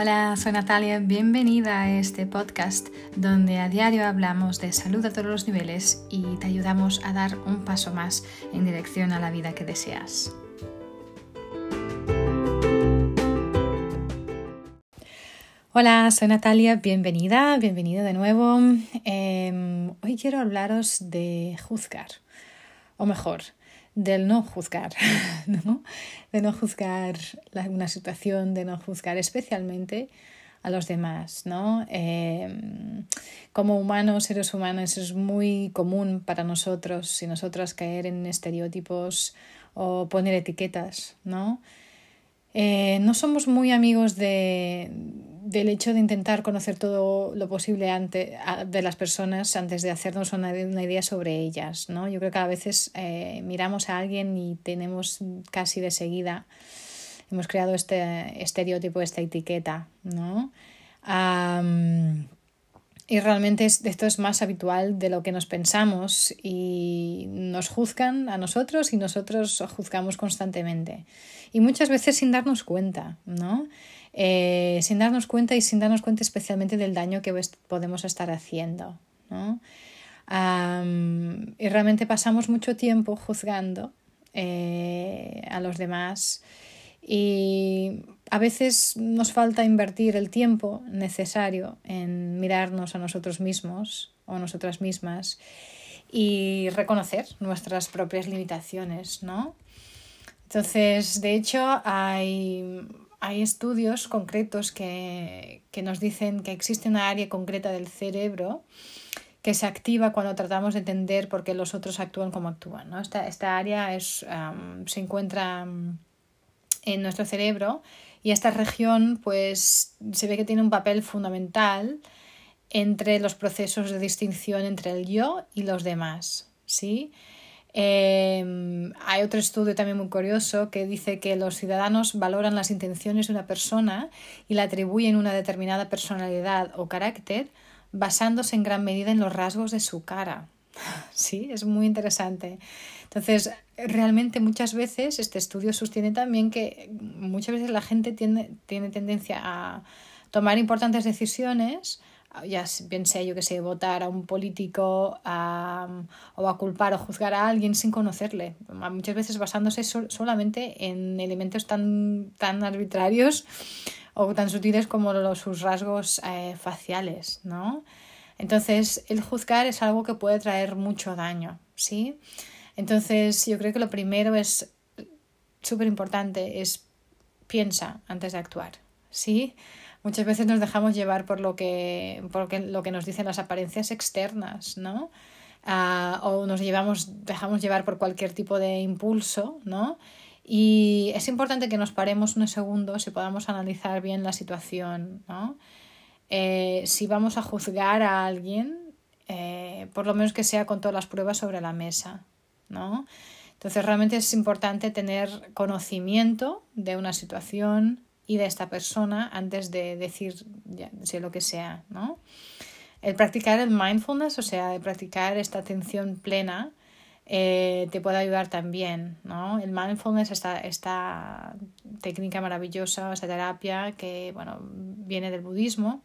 Hola, soy Natalia, bienvenida a este podcast donde a diario hablamos de salud a todos los niveles y te ayudamos a dar un paso más en dirección a la vida que deseas. Hola, soy Natalia, bienvenida, bienvenido de nuevo. Em, hoy quiero hablaros de juzgar, o mejor, del no juzgar, ¿no? de no juzgar una situación, de no juzgar especialmente a los demás, ¿no? Em, como humanos, seres humanos, es muy común para nosotros y nosotras caer en estereotipos o poner etiquetas, ¿no? Eh, no somos muy amigos de, del hecho de intentar conocer todo lo posible ante, de las personas antes de hacernos una, idea sobre ellas. ¿no? Yo creo que a veces eh, miramos a alguien y tenemos casi de seguida, hemos creado este estereotipo, esta etiqueta. ¿no? y realmente esto es más habitual de lo que nos pensamos y nos juzgan a nosotros y nosotros juzgamos constantemente. Y muchas veces sin darnos cuenta, ¿no? Eh, sin darnos cuenta y sin darnos cuenta especialmente del daño que podemos estar haciendo, ¿no? y realmente pasamos mucho tiempo juzgando eh, a los demás y a veces nos falta invertir el tiempo necesario en mirarnos a nosotros mismos o nosotras mismas y reconocer nuestras propias limitaciones, ¿no? Entonces, de hecho, hay, hay estudios concretos que, que, nos dicen que existe una área concreta del cerebro que se activa cuando tratamos de entender por qué los otros actúan como actúan. ¿no? Esta, esta área es, se encuentra en nuestro cerebro y esta región pues se ve que tiene un papel fundamental entre los procesos de distinción entre el yo y los demás. ¿sí? Em, hay otro estudio también muy curioso que dice que los ciudadanos valoran las intenciones de una persona y le atribuyen una determinada personalidad o carácter basándose en gran medida en los rasgos de su cara. Sí, es muy interesante. Entonces, realmente muchas veces este estudio sostiene también que muchas veces la gente tiene, tiene tendencia a tomar importantes decisiones, ya sea yo que sé, votar a un político o a culpar o juzgar a alguien sin conocerle, muchas veces basándose solamente en elementos tan, tan arbitrarios o tan sutiles como los, sus rasgos eh, faciales, ¿no? Entonces, el juzgar es algo que puede traer mucho daño, ¿sí? Entonces, yo creo que lo primero es súper importante, es piensa antes de actuar, ¿sí? Muchas veces nos dejamos llevar por lo que, por lo que nos dicen las apariencias externas, ¿no? Ah, o nos llevamos, dejamos llevar por cualquier tipo de impulso, ¿no? Y es importante que nos paremos unos segundos y podamos analizar bien la situación, ¿no? Eh, si vamos a juzgar a alguien, eh, por lo menos que sea con todas las pruebas sobre la mesa, ¿no? Entonces realmente es importante tener conocimiento de una situación y de esta persona antes de decir ya, sé lo que sea, ¿no? El practicar el mindfulness, o sea, de practicar esta atención plena, eh, te puede ayudar también, ¿no? El mindfulness, esta, esta técnica maravillosa, esta terapia que, bueno, viene del budismo,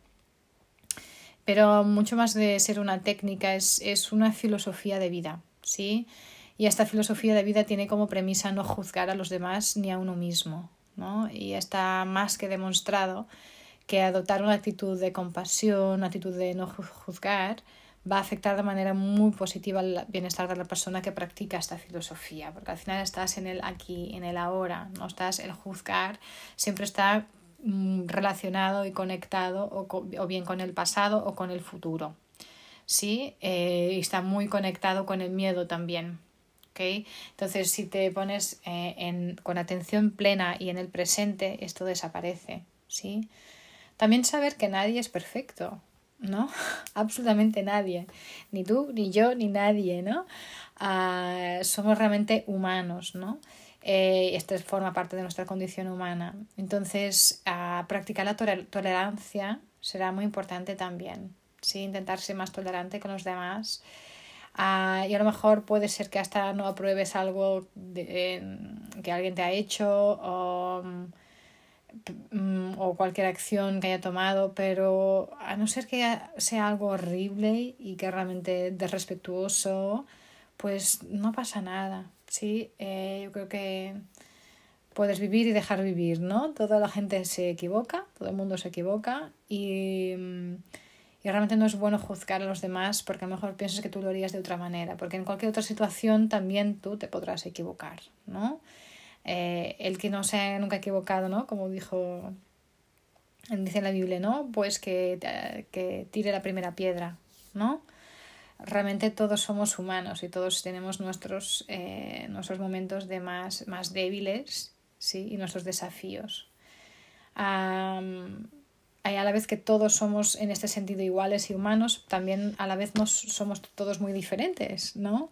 pero mucho más de ser una técnica, es, es una filosofía de vida, ¿sí? Y esta filosofía de vida tiene como premisa no juzgar a los demás ni a uno mismo. Y está más que demostrado que adoptar una actitud de compasión, una actitud de no juzgar, va a afectar de manera muy positiva el bienestar de la persona que practica esta filosofía, porque al final estás en el aquí, en el ahora, no estás el juzgar, siempre está mm, relacionado y conectado o, o bien con el pasado o con el futuro. ¿sí? Eh, está muy conectado con el miedo también. Entonces, si te pones eh, con atención plena y en el presente, esto desaparece, ¿sí? También saber que nadie es perfecto, ¿no? Absolutamente nadie. Ni tú, ni yo, ni nadie, ¿no? Ah, somos realmente humanos, ¿no? Eh, esto forma parte de nuestra condición humana. Entonces, practicar la tolerancia será muy importante también. ¿sí? Intentar ser más tolerante con los demás Ah, y a lo mejor puede ser que hasta no apruebes algo que alguien te ha hecho o, mm, o cualquier acción que haya tomado, pero a no ser que sea algo horrible y que realmente desrespetuoso, pues no pasa nada, ¿sí? Eh, yo creo que puedes vivir y dejar vivir, ¿no? Toda la gente se equivoca, todo el mundo se equivoca y, mm, y realmente no es bueno juzgar a los demás porque a lo mejor piensas que tú lo harías de otra manera, porque en cualquier otra situación también tú te podrás equivocar, ¿no? Eh, el que no se ha nunca equivocado, ¿no? Como dijo, dice la Biblia, ¿no? Pues que, que tire la primera piedra, ¿no? Realmente todos somos humanos y todos tenemos nuestros, eh, nuestros momentos de más, más débiles ¿sí? y nuestros desafíos. A la vez que todos somos en este sentido iguales y humanos, también a la vez nos somos todos muy diferentes, ¿no?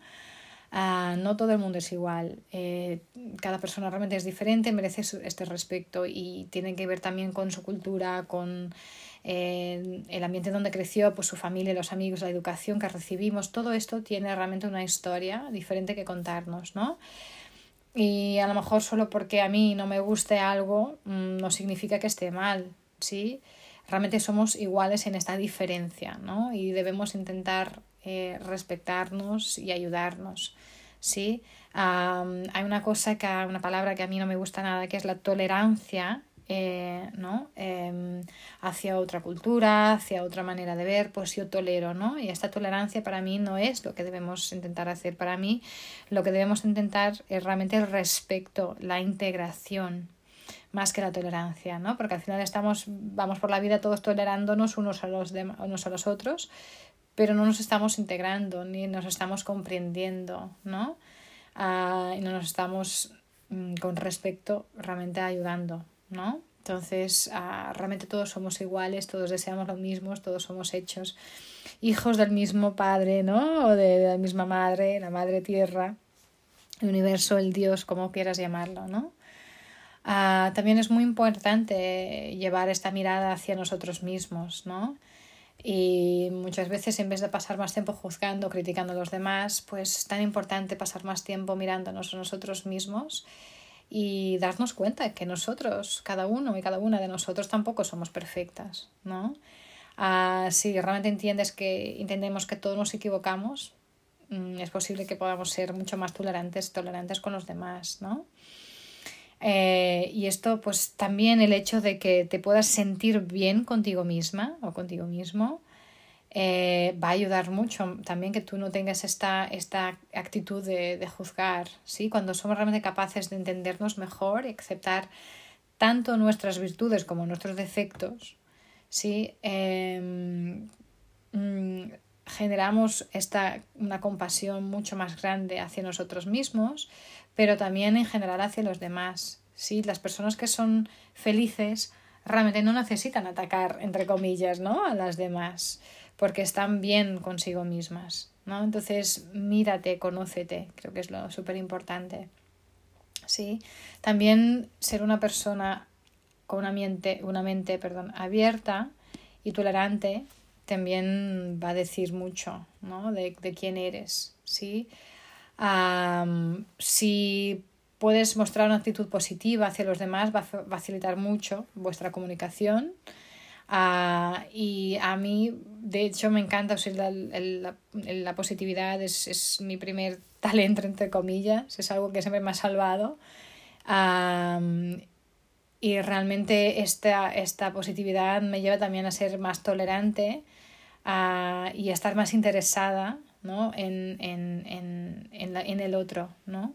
Ah, no todo el mundo es igual. Eh, cada persona realmente es diferente, merece este respeto y tiene que ver también con su cultura, con eh, el ambiente donde creció, pues su familia, los amigos, la educación que recibimos. Todo esto tiene realmente una historia diferente que contarnos, ¿no? Y a lo mejor solo porque a mí no me guste algo mm, no significa que esté mal, ¿sí? Realmente somos iguales en esta diferencia, ¿no? Y debemos intentar eh, respetarnos y ayudarnos. ¿sí? hay una cosa que, una palabra que a mí no me gusta nada, que es la tolerancia, eh, ¿no? Em, hacia otra cultura, hacia otra manera de ver, pues yo tolero, ¿no? Y esta tolerancia para mí no es lo que debemos intentar hacer. Para mí lo que debemos intentar es realmente el respeto, la integración, más que la tolerancia, ¿no? Porque al final estamos, vamos por la vida todos tolerándonos unos a los, unos a los otros, pero no nos estamos integrando ni nos estamos comprendiendo, ¿no? Ah, y no nos estamos mm, con respecto realmente ayudando, ¿no? Entonces, ah, realmente todos somos iguales, todos deseamos lo mismo, todos somos hechos hijos del mismo padre, ¿no? O de, la misma madre, la madre tierra, el universo, el Dios, como quieras llamarlo, ¿no? Ah, también es muy importante llevar esta mirada hacia nosotros mismos, ¿no? Y muchas veces en vez de pasar más tiempo juzgando, criticando a los demás, pues es tan importante pasar más tiempo mirándonos a nosotros mismos y darnos cuenta que nosotros, cada uno y cada una de nosotros tampoco somos perfectas, ¿no? Ah, si realmente entiendes que entendemos que todos nos equivocamos, mm, es posible que podamos ser mucho más tolerantes, tolerantes con los demás, ¿no? Eh, y esto, pues también el hecho de que te puedas sentir bien contigo misma o contigo mismo eh, va a ayudar mucho también que tú no tengas esta, esta actitud de, juzgar, ¿sí? Cuando somos realmente capaces de entendernos mejor y aceptar tanto nuestras virtudes como nuestros defectos, ¿sí? Em, mm, generamos esta, una compasión mucho más grande hacia nosotros mismos, pero también en general hacia los demás. ¿sí? Las personas que son felices realmente no necesitan atacar, entre comillas, ¿no? a las demás, porque están bien consigo mismas. ¿no? Entonces, mírate, conócete, creo que es lo súper importante. ¿sí? También ser una persona con una mente, una mente perdón, abierta y tolerante también va a decir mucho ¿no? de, de quién eres. ¿sí? Si puedes mostrar una actitud positiva hacia los demás, va a facilitar mucho vuestra comunicación. Ah, y a mí, de hecho, me encanta, la, la, positividad es, es, mi primer talento, entre comillas, es algo que siempre me ha salvado. y realmente esta, esta positividad me lleva también a ser más tolerante uh, y a estar más interesada ¿no? en, en, en, en, la, en el otro, ¿no?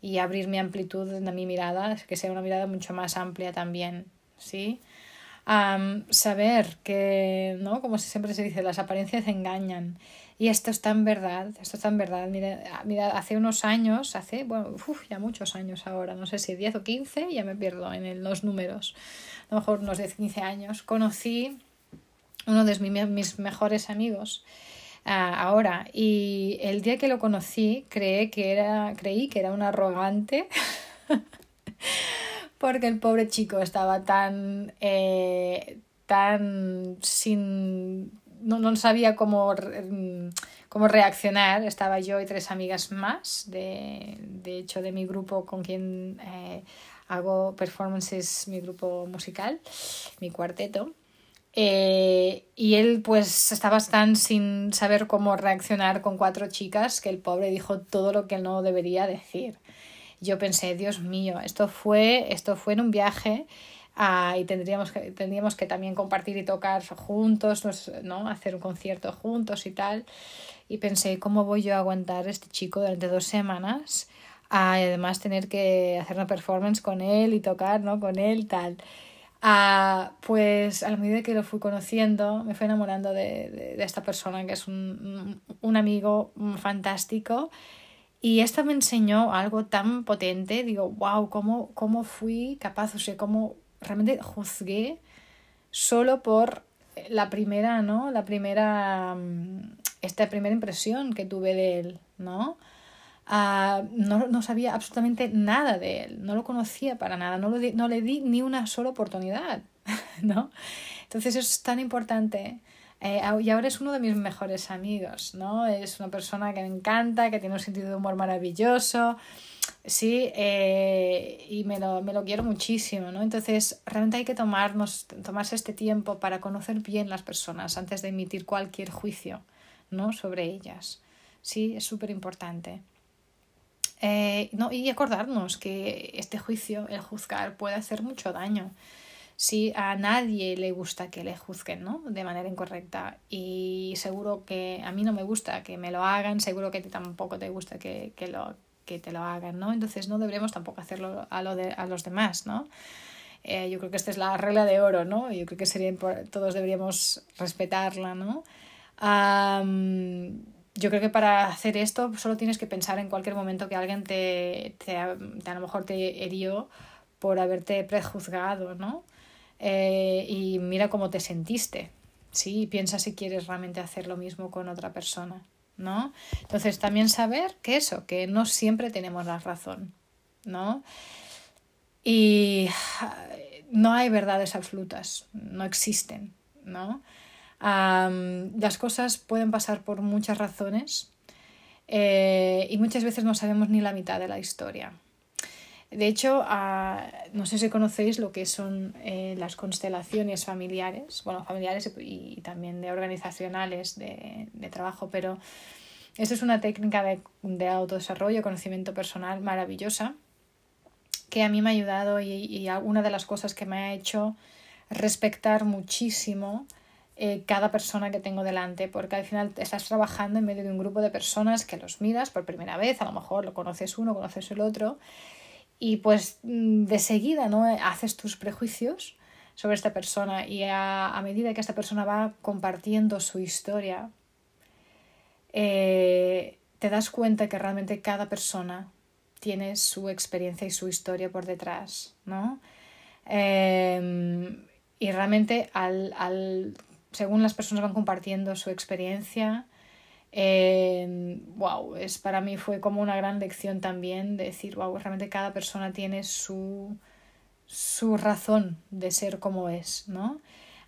Y abrir mi amplitud de mi mirada, que sea una mirada mucho más amplia también, ¿sí? saber que, ¿no? Como siempre se dice, las apariencias engañan. Y esto está en verdad, esto está en verdad. Mira, mira hace unos años, hace, bueno, ya muchos años ahora, no sé si 10 o 15, ya me pierdo en los números, a lo mejor unos 10 15 años, conocí uno de mis mejores amigos ahora. Y el día que lo conocí creí que era, creí que era un arrogante porque el pobre chico estaba tan, eh, tan sin... No, no sabía cómo, cómo reaccionar. Estaba yo y tres amigas más, de, de hecho, de mi grupo con quien eh, hago performances, mi grupo musical, mi cuarteto. Eh, y él pues estaba tan sin saber cómo reaccionar con cuatro chicas que el pobre dijo todo lo que no debería decir. Yo pensé, Dios mío, esto fue, esto fue en un viaje ah, y tendríamos que, tendríamos que también compartir y tocar juntos, ¿no? hacer un concierto juntos y tal. Y pensé, ¿cómo voy yo a aguantar a este chico durante dos semanas? Ah, y además tener que hacer una performance con él y tocar ¿no? con él, tal. Pues a la medida que lo fui conociendo, me fui enamorando de, de, esta persona que es un, un, amigo fantástico. Y esto me enseñó algo tan potente. Digo, wow, ¿cómo, cómo fui capaz, o sea, cómo realmente juzgué solo por la primera, ¿no? La primera, mm, esta primera impresión que tuve de él, ¿no? No, no, sabía absolutamente nada de él, no lo conocía para nada, no, lo no le di ni una sola oportunidad, ¿no? Entonces es tan importante. Eh, y ahora es uno de mis mejores amigos, ¿no? Es una persona que me encanta, que tiene un sentido de humor maravilloso, sí, eh, y me lo, me lo quiero muchísimo, ¿no? Entonces realmente hay que tomarnos, tomarse este tiempo para conocer bien las personas antes de emitir cualquier juicio, ¿no? Sobre ellas. Sí, es súper importante. Eh, no, y acordarnos que este juicio, el juzgar, puede hacer mucho daño. Si a nadie le gusta que le juzguen ¿no? de manera incorrecta y seguro que a mí no me gusta que me lo hagan, seguro que a ti tampoco te gusta que, que, lo, que te lo hagan, ¿no? Entonces no deberemos tampoco hacerlo a, los demás, ¿no? Eh, yo creo que esta es la regla de oro, ¿no? Yo creo que sería todos deberíamos respetarla, ¿no? Yo creo que para hacer esto solo tienes que pensar en cualquier momento que alguien te, te, a lo mejor te herió por haberte prejuzgado, ¿no? Eh, y mira cómo te sentiste, ¿sí? Y piensa si quieres realmente hacer lo mismo con otra persona, ¿no? Entonces también saber que eso, que no siempre tenemos la razón, ¿no? Y no hay verdades absolutas, no existen, ¿no? Las cosas pueden pasar por muchas razones eh, y muchas veces no sabemos ni la mitad de la historia. De hecho, no sé si conocéis lo que son eh, las constelaciones familiares, bueno, familiares y, también de organizacionales de, trabajo, pero esta es una técnica de, de autodesarrollo, conocimiento personal maravillosa que a mí me ha ayudado y, una de las cosas que me ha hecho respectar muchísimo eh, cada persona que tengo delante, porque al final estás trabajando en medio de un grupo de personas que los miras por primera vez, a lo mejor lo conoces uno, conoces el otro, y pues mm, de seguida no haces tus prejuicios sobre esta persona y a, medida que esta persona va compartiendo su historia, eh, te das cuenta que realmente cada persona tiene su experiencia y su historia por detrás, ¿no? Em, y realmente al, al según las personas van compartiendo su experiencia, wow, es, para mí fue como una gran lección también de decir, wow, realmente cada persona tiene su, su razón de ser como es, ¿no?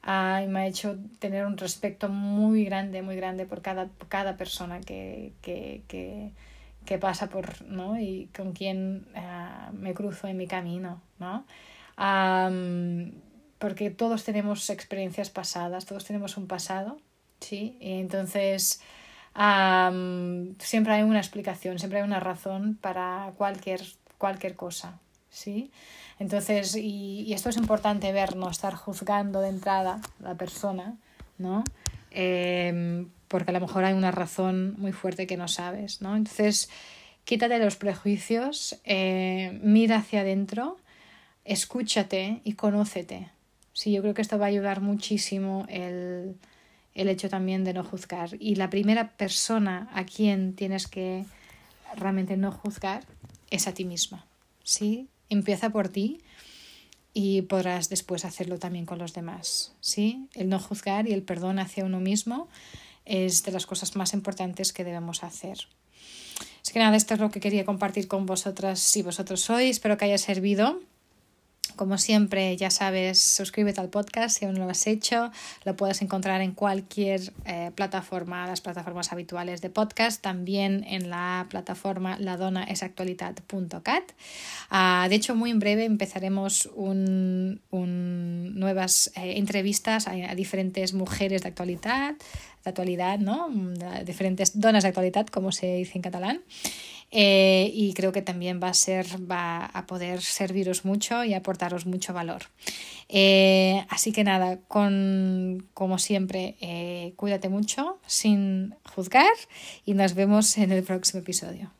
Ah, y me ha hecho tener un respeto muy grande, muy grande por cada, cada persona que, que, que, pasa por, ¿no? Y con quien uh, me cruzo en mi camino, ¿no? Porque todos tenemos experiencias pasadas, todos tenemos un pasado, ¿sí? Y entonces siempre hay una explicación, siempre hay una razón para cualquier, cualquier cosa, ¿sí? Entonces, y, esto es importante ver, no estar juzgando de entrada a la persona, ¿no? Eh, porque a lo mejor hay una razón muy fuerte que no sabes, ¿no? Entonces, quítate los prejuicios, eh, mira hacia adentro, escúchate y conócete, Sí, yo creo que esto va a ayudar muchísimo el, el hecho también de no juzgar. Y la primera persona a quien tienes que realmente no juzgar es a ti misma. ¿sí? Empieza por ti y podrás después hacerlo también con los demás. ¿sí? El no juzgar y el perdón hacia uno mismo es de las cosas más importantes que debemos hacer. Así que nada, esto es lo que quería compartir con vosotras si vosotros sois. Espero que haya servido Como siempre, ya sabes, suscríbete al podcast si aún no lo has hecho. Lo puedes encontrar en cualquier eh, plataforma, las plataformas habituales de podcast, también en la plataforma ladonaesactualidad.cat. Ah, de hecho, muy en breve empezaremos un, nuevas eh, entrevistas a, diferentes mujeres de actualidad, de actualidad, ¿no? Diferentes donas de actualidad, como se dice en catalán. Eh, y creo que también va a ser, va a poder serviros mucho y aportaros mucho valor. Eh, así que nada, con, como siempre, eh, cuídate mucho sin juzgar y nos vemos en el próximo episodio.